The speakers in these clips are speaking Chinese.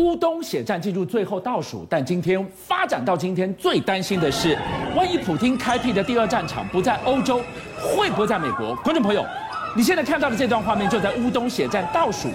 乌东血战进入最后倒数，但今天发展到今天，最担心的是，万一普丁开辟的第二战场不在欧洲，会不会在美国？观众朋友，你现在看到的这段画面就在乌东血战倒数，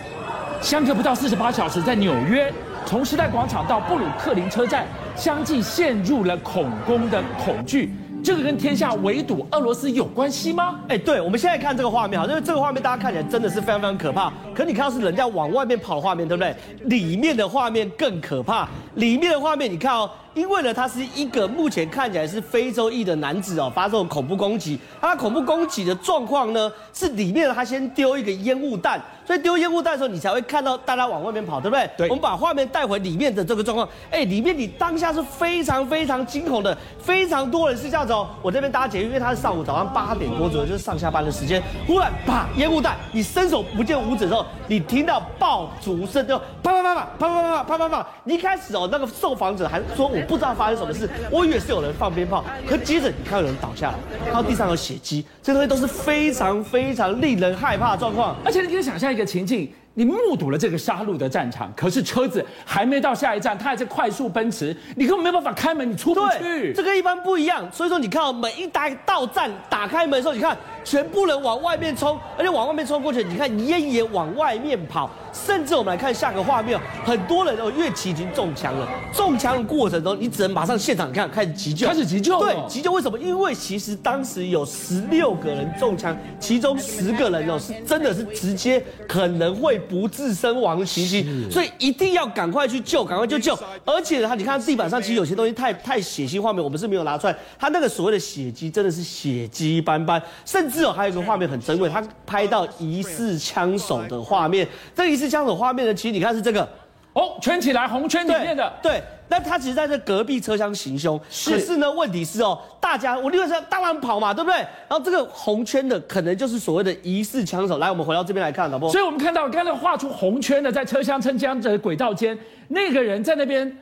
相隔不到四十八小时，在纽约，从时代广场到布鲁克林车站，相继陷入了恐攻的恐惧。这个跟天下围堵俄罗斯有关系吗？哎，对，我们现在看这个画面哈，因为这个画面大家看起来真的是非常非常可怕。可你看到是人家往外面跑的画面，对不对？里面的画面更可怕。里面的画面你看哦，因为呢，他是一个目前看起来是非洲裔的男子哦，发这种恐怖攻击。他恐怖攻击的状况呢，是里面他先丢一个烟雾弹。所以丢烟雾弹的时候，你才会看到大家往外面跑，对不对？对。我们把画面带回里面的这个状况，哎，里面你当下是非常非常惊恐的，非常多人是这样子哦。我这边搭捷运，因为他是上午早上八点多左右，就是上下班的时间。忽然，啪，烟雾弹，你伸手不见五指的时候，你听到爆竹声，就啪啪啪啪啪啪啪啪啪啪。你一开始哦，那个受访者还说我不知道发生什么事，我以为是有人放鞭炮。可接着你看到有人倒下来，看到地上有血迹，这东西都是非常非常令人害怕的状况。而且你可以想象一个情境。你目睹了这个杀戮的战场，可是车子还没到下一站，它还在快速奔驰，你根本没办法开门，你出不去。这个一般不一样，所以说你看到每一台到站打开门的时候，你看全部人往外面冲，而且往外面冲过去，你看烟也往外面跑。甚至我们来看下个画面，很多人哦，乐器已经中枪了。中枪的过程中，你只能马上现场看，开始急救。开始急救。对，急救为什么？因为其实当时有十六个人中枪，其中十个人哦是真的是直接可能会不治身亡的情形，所以一定要赶快去救，赶快去救。而且呢，他你看地板上其实有些东西太太血腥，画面我们是没有拿出来。他那个所谓的血迹真的是血迹斑斑，甚至哦还有一个画面很珍贵，他拍到疑似枪手的画面，这个疑似。枪手画面呢，其实你看是这个哦，圈起来红圈里面的，对，那他其实在这隔壁车厢行凶，是，可是呢，问题是哦，大家我另外说当然跑嘛，对不对？然后这个红圈的可能就是所谓的疑似枪手。来，我们回到这边来看，好不好？所以我们看到刚才画出红圈的，在车厢撑江的轨道间，那个人在那边。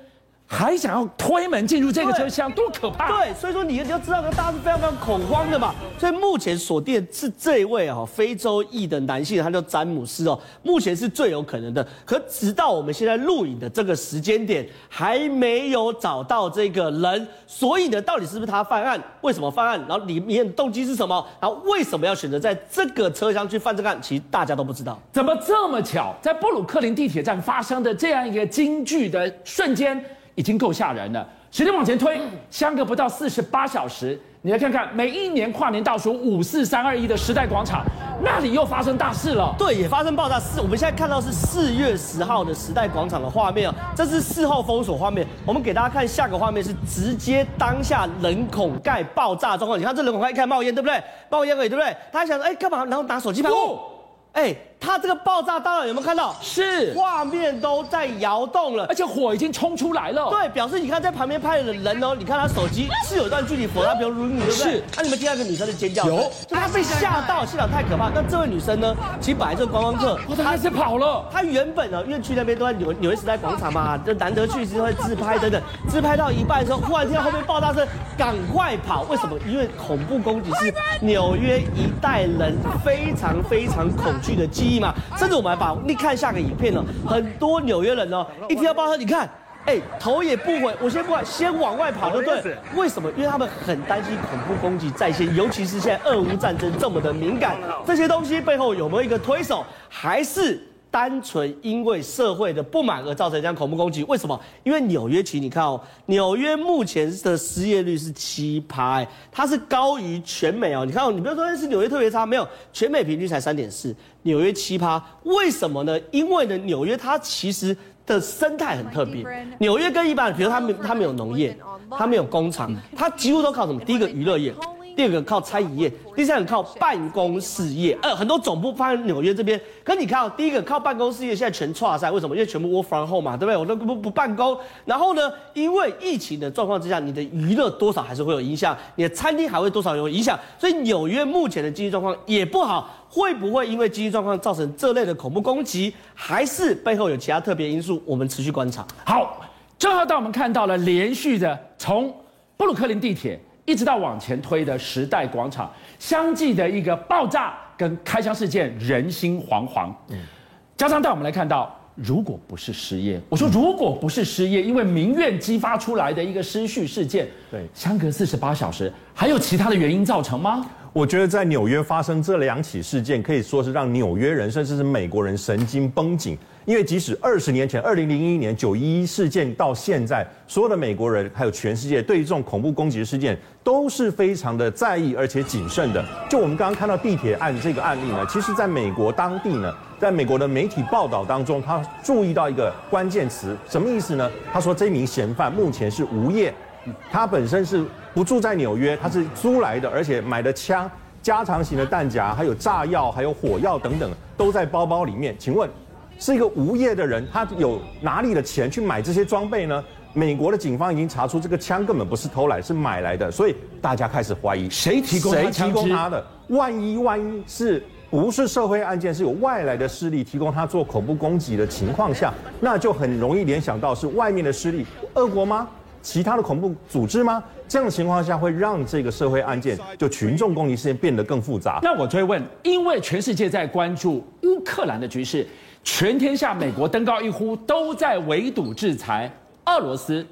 还想要推门进入这个车厢，多可怕！对，所以说你你要知道，大家是非常非常恐慌的嘛。所以目前锁定是这一位哦，非洲裔的男性，他叫詹姆斯哦，目前是最有可能的。可直到我们现在录影的这个时间点，还没有找到这个人。所以呢，到底是不是他犯案？为什么犯案？然后里面动机是什么？然后为什么要选择在这个车厢去犯这个案？其实大家都不知道。怎么这么巧，在布鲁克林地铁站发生的这样一个惊惧的瞬间？已经够吓人了。时间往前推，相隔不到四十八小时，你来看看，每一年跨年倒数五四三二一的时代广场，那里又发生大事了。对，也发生爆炸。四，我们现在看到是四月十号的时代广场的画面啊，这是事后封锁画面。我们给大家看下个画面，是直接当下人孔盖爆炸状况。你看这人孔盖一开冒烟，对不对？冒烟而已，对不对？他还想说，哎，干嘛？然后拿手机拍。哦，哎。它这个爆炸，当然有没有看到？是画面都在摇动了，而且火已经冲出来了。对，表示你看在旁边拍的人哦，你看他手机是有一段距离，否则他比如如你，对不对？是。那、啊、你们听到一个女生的尖叫？有。就她被吓到，现场太可怕。那这位女生呢？其实本来就是观光客，她还是跑了。她原本呢，因为去那边都在纽纽约时代广场嘛，就难得去是会自拍等等。自拍到一半的时候，忽然听到后面爆炸声，赶快跑。为什么？因为恐怖攻击是纽约一代人非常非常恐惧的记忆嘛，甚至我们。还把你看下个影片呢，很多纽约人哦，一听到爆炸，你看，哎，头也不回，我先不管，先往外跑，对不对？为什么？因为他们很担心恐怖攻击再现，尤其是现在俄乌战争这么的敏感，这些东西背后有没有一个推手，还是？单纯因为社会的不满而造成这样恐怖攻击，为什么？因为纽约其实你看哦，纽约目前的失业率是七趴，它是高于全美哦。你看哦，你不要说是纽约特别差，没有，全美平均才三点四，纽约七趴，为什么呢？因为呢，纽约它其实的生态很特别。纽约跟一般，比如它没它没有农业，它没有工厂，它几乎都靠什么？第一个娱乐业。第二个靠餐饮业，第三个靠办公事业，呃，很多总部放在纽约这边。可你看哦，第一个靠办公事业现在全挫赛，为什么？因为全部 work from home 嘛，对不对？我都不不办公。然后呢，因为疫情的状况之下，你的娱乐多少还是会有影响，你的餐厅还会多少有影响。所以纽约目前的经济状况也不好，会不会因为经济状况造成这类的恐怖攻击，还是背后有其他特别因素？我们持续观察。好，正好当我们看到了连续的从布鲁克林地铁。一直到往前推的时代广场，相继的一个爆炸跟开枪事件，人心惶惶。嗯，加上带我们来看到如果不是失业，我说如果不是失业，因为民怨激发出来的一个失序事件，对，相隔四十八小时，还有其他的原因造成吗？我觉得在纽约发生这两起事件，可以说是让纽约人甚至是美国人神经绷紧。因为即使二十年前，二零零一年九一一事件到现在，所有的美国人还有全世界对于这种恐怖攻击事件都是非常的在意而且谨慎的。就我们刚刚看到地铁案这个案例呢，其实在美国当地呢，在美国的媒体报道当中，他注意到一个关键词，什么意思呢？他说这名嫌犯目前是无业，他本身是不住在纽约，他是租来的，而且买的枪、加长型的弹夹、还有炸药、还有火药等等都在包包里面。请问？是一个无业的人，他有哪里的钱去买这些装备呢？美国的警方已经查出这个枪根本不是偷来，是买来的，所以大家开始怀疑谁提供谁提供他的？万一万一是不是社会案件，是有外来的势力提供他做恐怖攻击的情况下，那就很容易联想到是外面的势力，俄国吗？其他的恐怖组织吗？这样的情况下会让这个社会案件就群众攻击事件变得更复杂。那我追问，因为全世界在关注乌克兰的局势。全天下，美国登高一呼，都在围堵制裁俄罗斯。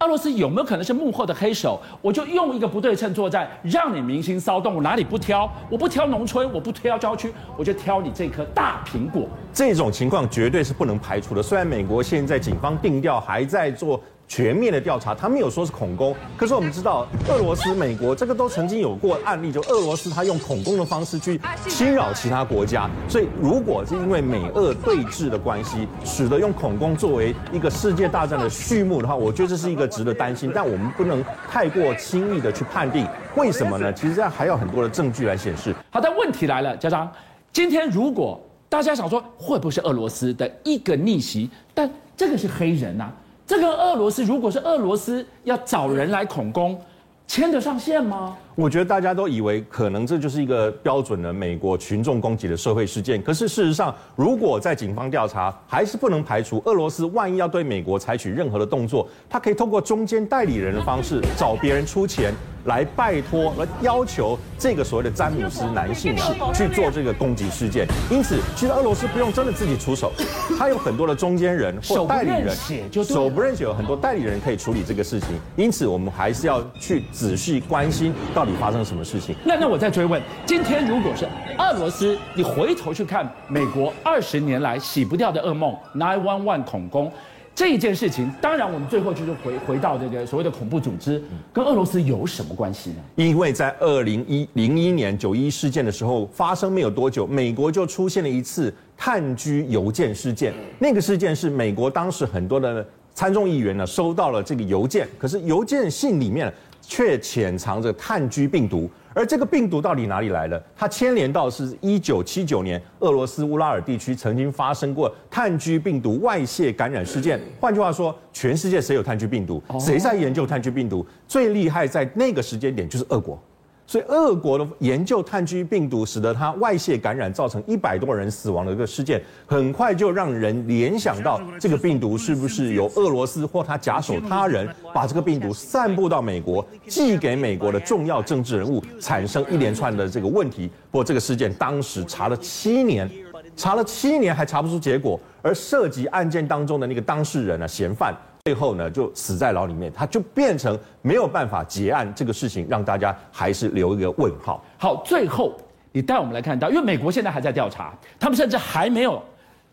俄罗斯有没有可能是幕后的黑手？我就用一个不对称作战，让你民心骚动。我哪里不挑？我不挑农村，我不挑郊区，我就挑你这颗大苹果。这种情况绝对是不能排除的。虽然美国现在警方定调还在做。全面的调查，他没有说是恐攻，可是我们知道，俄罗斯、美国这个都曾经有过案例，就俄罗斯他用恐攻的方式去侵扰其他国家，所以如果是因为美俄对峙的关系，使得用恐攻作为一个世界大战的序幕的话，我觉得这是一个值得担心，但我们不能太过轻易的去判定，为什么呢？其实这样还有很多的证据来显示。好的，问题来了，家长，今天如果大家想说会不会是俄罗斯的一个逆袭，但这个是黑人呐、啊。这个俄罗斯，如果是俄罗斯要找人来恐攻，牵得上线吗？我觉得大家都以为可能这就是一个标准的美国群众攻击的社会事件。可是事实上，如果在警方调查，还是不能排除俄罗斯万一要对美国采取任何的动作，他可以通过中间代理人的方式找别人出钱。来拜托，来要求这个所谓的詹姆斯男性啊去做这个攻击事件。因此，其实俄罗斯不用真的自己出手，他有很多的中间人或代理人，手不认血，有很多代理人可以处理这个事情。因此，我们还是要去仔细关心到底发生了什么事情。那那我再追问，今天如果是俄罗斯，你回头去看美国二十年来洗不掉的噩梦 Nine One One 恐攻。这一件事情，当然我们最后就是回回到这个所谓的恐怖组织，跟俄罗斯有什么关系呢？因为在二零一零一年九一事件的时候发生没有多久，美国就出现了一次炭疽邮件事件。那个事件是美国当时很多的参众议员呢收到了这个邮件，可是邮件信里面却潜藏着炭疽病毒。而这个病毒到底哪里来的？它牵连到是一九七九年俄罗斯乌拉尔地区曾经发生过炭疽病毒外泄感染事件。换句话说，全世界谁有炭疽病毒？谁在研究炭疽病毒？最厉害在那个时间点就是俄国。所以，俄国的研究炭疽病毒，使得它外泄感染，造成一百多人死亡的一个事件，很快就让人联想到这个病毒是不是由俄罗斯或他假手他人，把这个病毒散布到美国，寄给美国的重要政治人物，产生一连串的这个问题。不过，这个事件当时查了七年，查了七年还查不出结果，而涉及案件当中的那个当事人呢，嫌犯。最后呢，就死在牢里面，他就变成没有办法结案这个事情，让大家还是留一个问号。好，最后你带我们来看到，因为美国现在还在调查，他们甚至还没有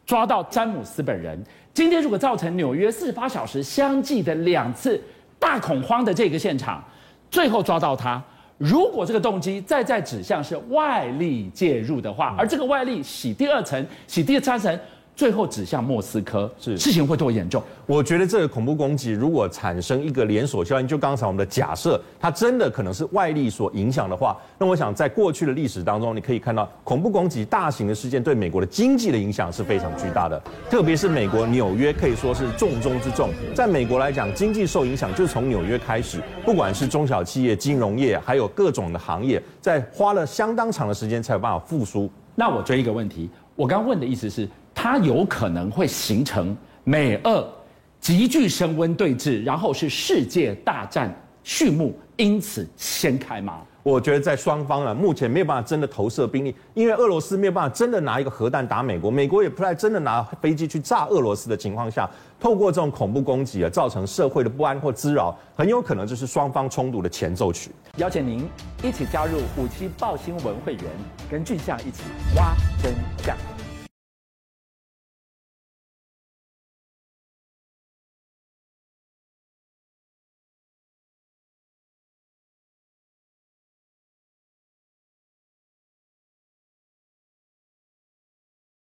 抓到詹姆斯本人。今天如果造成纽约四十八小时相继的两次大恐慌的这个现场，最后抓到他，如果这个动机再再指向是外力介入的话，而这个外力洗第二层、洗第三层。最后指向莫斯科，是事情会多严重？我觉得这个恐怖攻击如果产生一个连锁效应，就刚才我们的假设，它真的可能是外力所影响的话，那我想在过去的历史当中，你可以看到恐怖攻击大型的事件对美国的经济的影响是非常巨大的，特别是美国纽约可以说是重中之重。在美国来讲，经济受影响就从纽约开始，不管是中小企业、金融业，还有各种的行业，在花了相当长的时间才有办法复苏。那我追一个问题，我刚问的意思是。它有可能会形成美俄急剧升温对峙，然后是世界大战序幕，因此掀开吗？我觉得在双方啊，目前没有办法真的投射兵力，因为俄罗斯没有办法真的拿一个核弹打美国，美国也不太真的拿飞机去炸俄罗斯的情况下，透过这种恐怖攻击啊，造成社会的不安或滋扰，很有可能就是双方冲突的前奏曲。邀请您一起加入五七报新闻会员，跟俊相一起挖真相。